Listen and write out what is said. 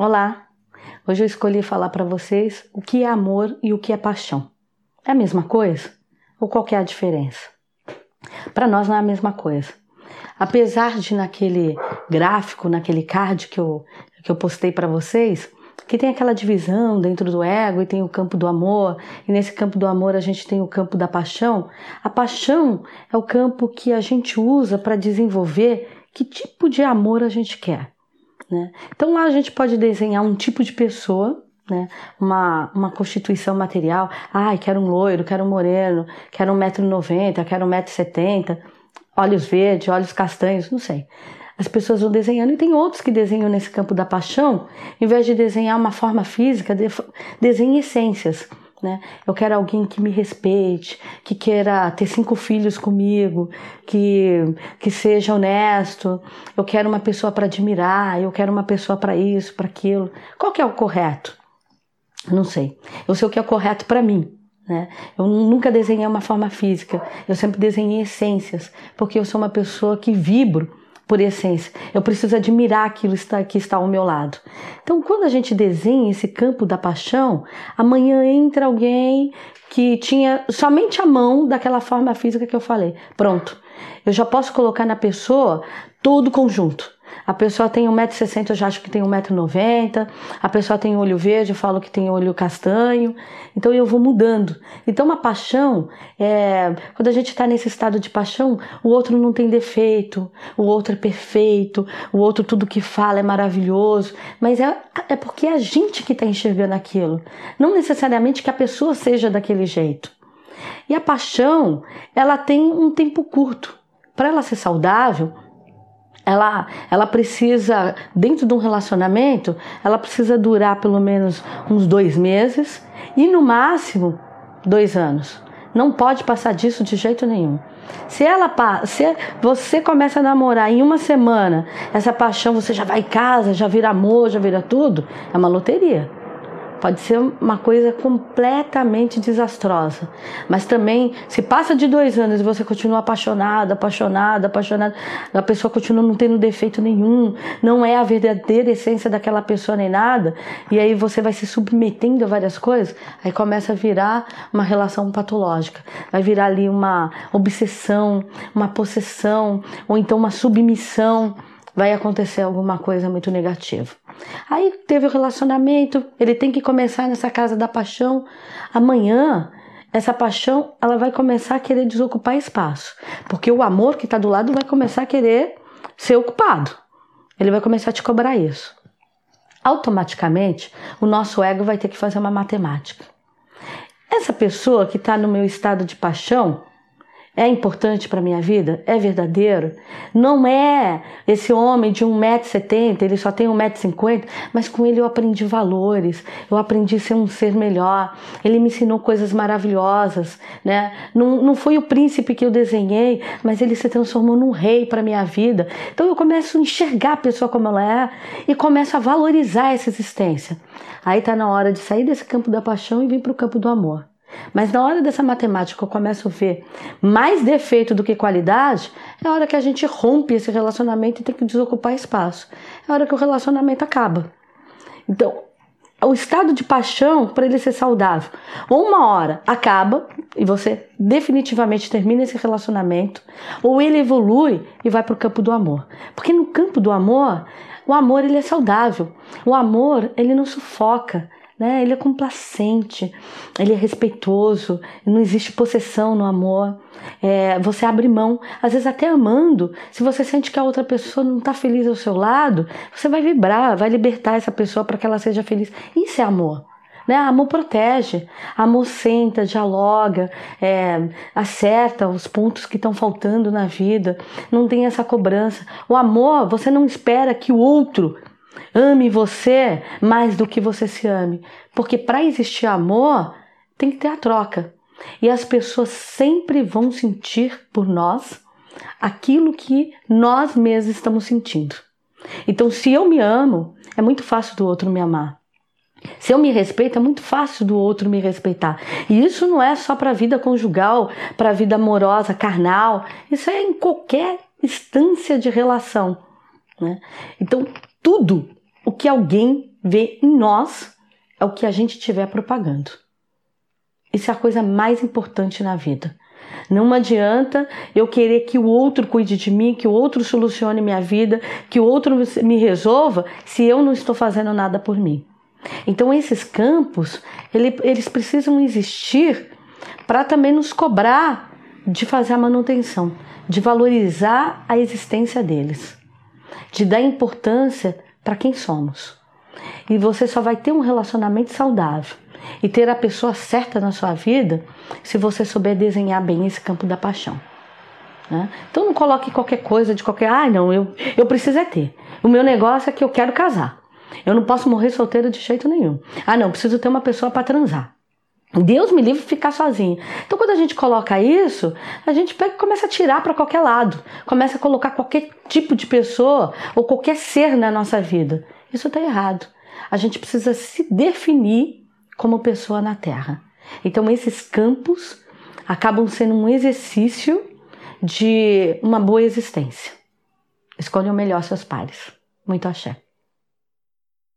Olá! Hoje eu escolhi falar para vocês o que é amor e o que é paixão. É a mesma coisa? Ou qual é a diferença? Para nós não é a mesma coisa. Apesar de naquele gráfico, naquele card que eu, que eu postei para vocês, que tem aquela divisão dentro do ego e tem o campo do amor, e nesse campo do amor a gente tem o campo da paixão. A paixão é o campo que a gente usa para desenvolver que tipo de amor a gente quer. Né? Então lá a gente pode desenhar um tipo de pessoa, né? uma, uma constituição material. Ai, quero um loiro, quero um moreno, quero 1,90m, quero 1,70m, olhos verdes, olhos castanhos, não sei. As pessoas vão desenhando e tem outros que desenham nesse campo da paixão, em vez de desenhar uma forma física, desenham essências. Né? Eu quero alguém que me respeite, que queira ter cinco filhos comigo, que, que seja honesto. Eu quero uma pessoa para admirar, eu quero uma pessoa para isso, para aquilo. Qual que é o correto? Não sei. Eu sei o que é o correto para mim. Né? Eu nunca desenhei uma forma física, eu sempre desenhei essências, porque eu sou uma pessoa que vibro por essência. Eu preciso admirar aquilo que está ao meu lado. Então, quando a gente desenha esse campo da paixão, amanhã entra alguém que tinha somente a mão daquela forma física que eu falei. Pronto. Eu já posso colocar na pessoa todo o conjunto. A pessoa tem 1,60m, eu já acho que tem 1,90m. A pessoa tem olho verde, eu falo que tem olho castanho. Então eu vou mudando. Então uma paixão, é, quando a gente está nesse estado de paixão, o outro não tem defeito, o outro é perfeito, o outro tudo que fala é maravilhoso. Mas é, é porque é a gente que está enxergando aquilo. Não necessariamente que a pessoa seja daquele jeito. E a paixão, ela tem um tempo curto. Para ela ser saudável, ela, ela precisa, dentro de um relacionamento, ela precisa durar pelo menos uns dois meses e no máximo dois anos. Não pode passar disso de jeito nenhum. Se ela se você começa a namorar em uma semana, essa paixão você já vai em casa, já vira amor, já vira tudo, é uma loteria. Pode ser uma coisa completamente desastrosa. Mas também, se passa de dois anos e você continua apaixonado, apaixonado, apaixonado, a pessoa continua não tendo defeito nenhum, não é a verdadeira essência daquela pessoa nem nada, e aí você vai se submetendo a várias coisas, aí começa a virar uma relação patológica. Vai virar ali uma obsessão, uma possessão, ou então uma submissão vai acontecer alguma coisa muito negativa. Aí teve o relacionamento, ele tem que começar nessa casa da paixão. Amanhã, essa paixão, ela vai começar a querer desocupar espaço, porque o amor que está do lado vai começar a querer ser ocupado. Ele vai começar a te cobrar isso. Automaticamente, o nosso ego vai ter que fazer uma matemática. Essa pessoa que está no meu estado de paixão, é importante para minha vida? É verdadeiro? Não é esse homem de 1,70m, ele só tem 1,50m, mas com ele eu aprendi valores, eu aprendi a ser um ser melhor, ele me ensinou coisas maravilhosas, né? Não, não foi o príncipe que eu desenhei, mas ele se transformou num rei para minha vida. Então eu começo a enxergar a pessoa como ela é e começo a valorizar essa existência. Aí tá na hora de sair desse campo da paixão e vir para o campo do amor. Mas na hora dessa matemática eu começo a ver mais defeito do que qualidade, é a hora que a gente rompe esse relacionamento e tem que desocupar espaço. É a hora que o relacionamento acaba. Então, o estado de paixão, para ele ser saudável, ou uma hora acaba e você definitivamente termina esse relacionamento, ou ele evolui e vai para o campo do amor. Porque no campo do amor, o amor ele é saudável. O amor ele não sufoca né? Ele é complacente, ele é respeitoso, não existe possessão no amor. É, você abre mão, às vezes até amando. Se você sente que a outra pessoa não está feliz ao seu lado, você vai vibrar, vai libertar essa pessoa para que ela seja feliz. Isso é amor. Né? Amor protege, amor senta, dialoga, é, acerta os pontos que estão faltando na vida, não tem essa cobrança. O amor, você não espera que o outro Ame você mais do que você se ame. Porque para existir amor, tem que ter a troca. E as pessoas sempre vão sentir por nós aquilo que nós mesmos estamos sentindo. Então, se eu me amo, é muito fácil do outro me amar. Se eu me respeito, é muito fácil do outro me respeitar. E isso não é só para a vida conjugal, para a vida amorosa, carnal. Isso é em qualquer instância de relação. Né? Então, tudo o que alguém vê em nós é o que a gente estiver propagando. Isso é a coisa mais importante na vida. Não adianta eu querer que o outro cuide de mim, que o outro solucione minha vida, que o outro me resolva, se eu não estou fazendo nada por mim. Então, esses campos, eles precisam existir para também nos cobrar de fazer a manutenção, de valorizar a existência deles, de dar importância para quem somos. E você só vai ter um relacionamento saudável e ter a pessoa certa na sua vida se você souber desenhar bem esse campo da paixão. Né? Então não coloque qualquer coisa de qualquer. Ah, não, eu, eu preciso é ter. O meu negócio é que eu quero casar. Eu não posso morrer solteira de jeito nenhum. Ah, não, preciso ter uma pessoa para transar. Deus me livre de ficar sozinho. Então, quando a gente coloca isso, a gente pega começa a tirar para qualquer lado, começa a colocar qualquer tipo de pessoa ou qualquer ser na nossa vida. Isso está errado. A gente precisa se definir como pessoa na Terra. Então, esses campos acabam sendo um exercício de uma boa existência. Escolham melhor seus pares. Muito axé.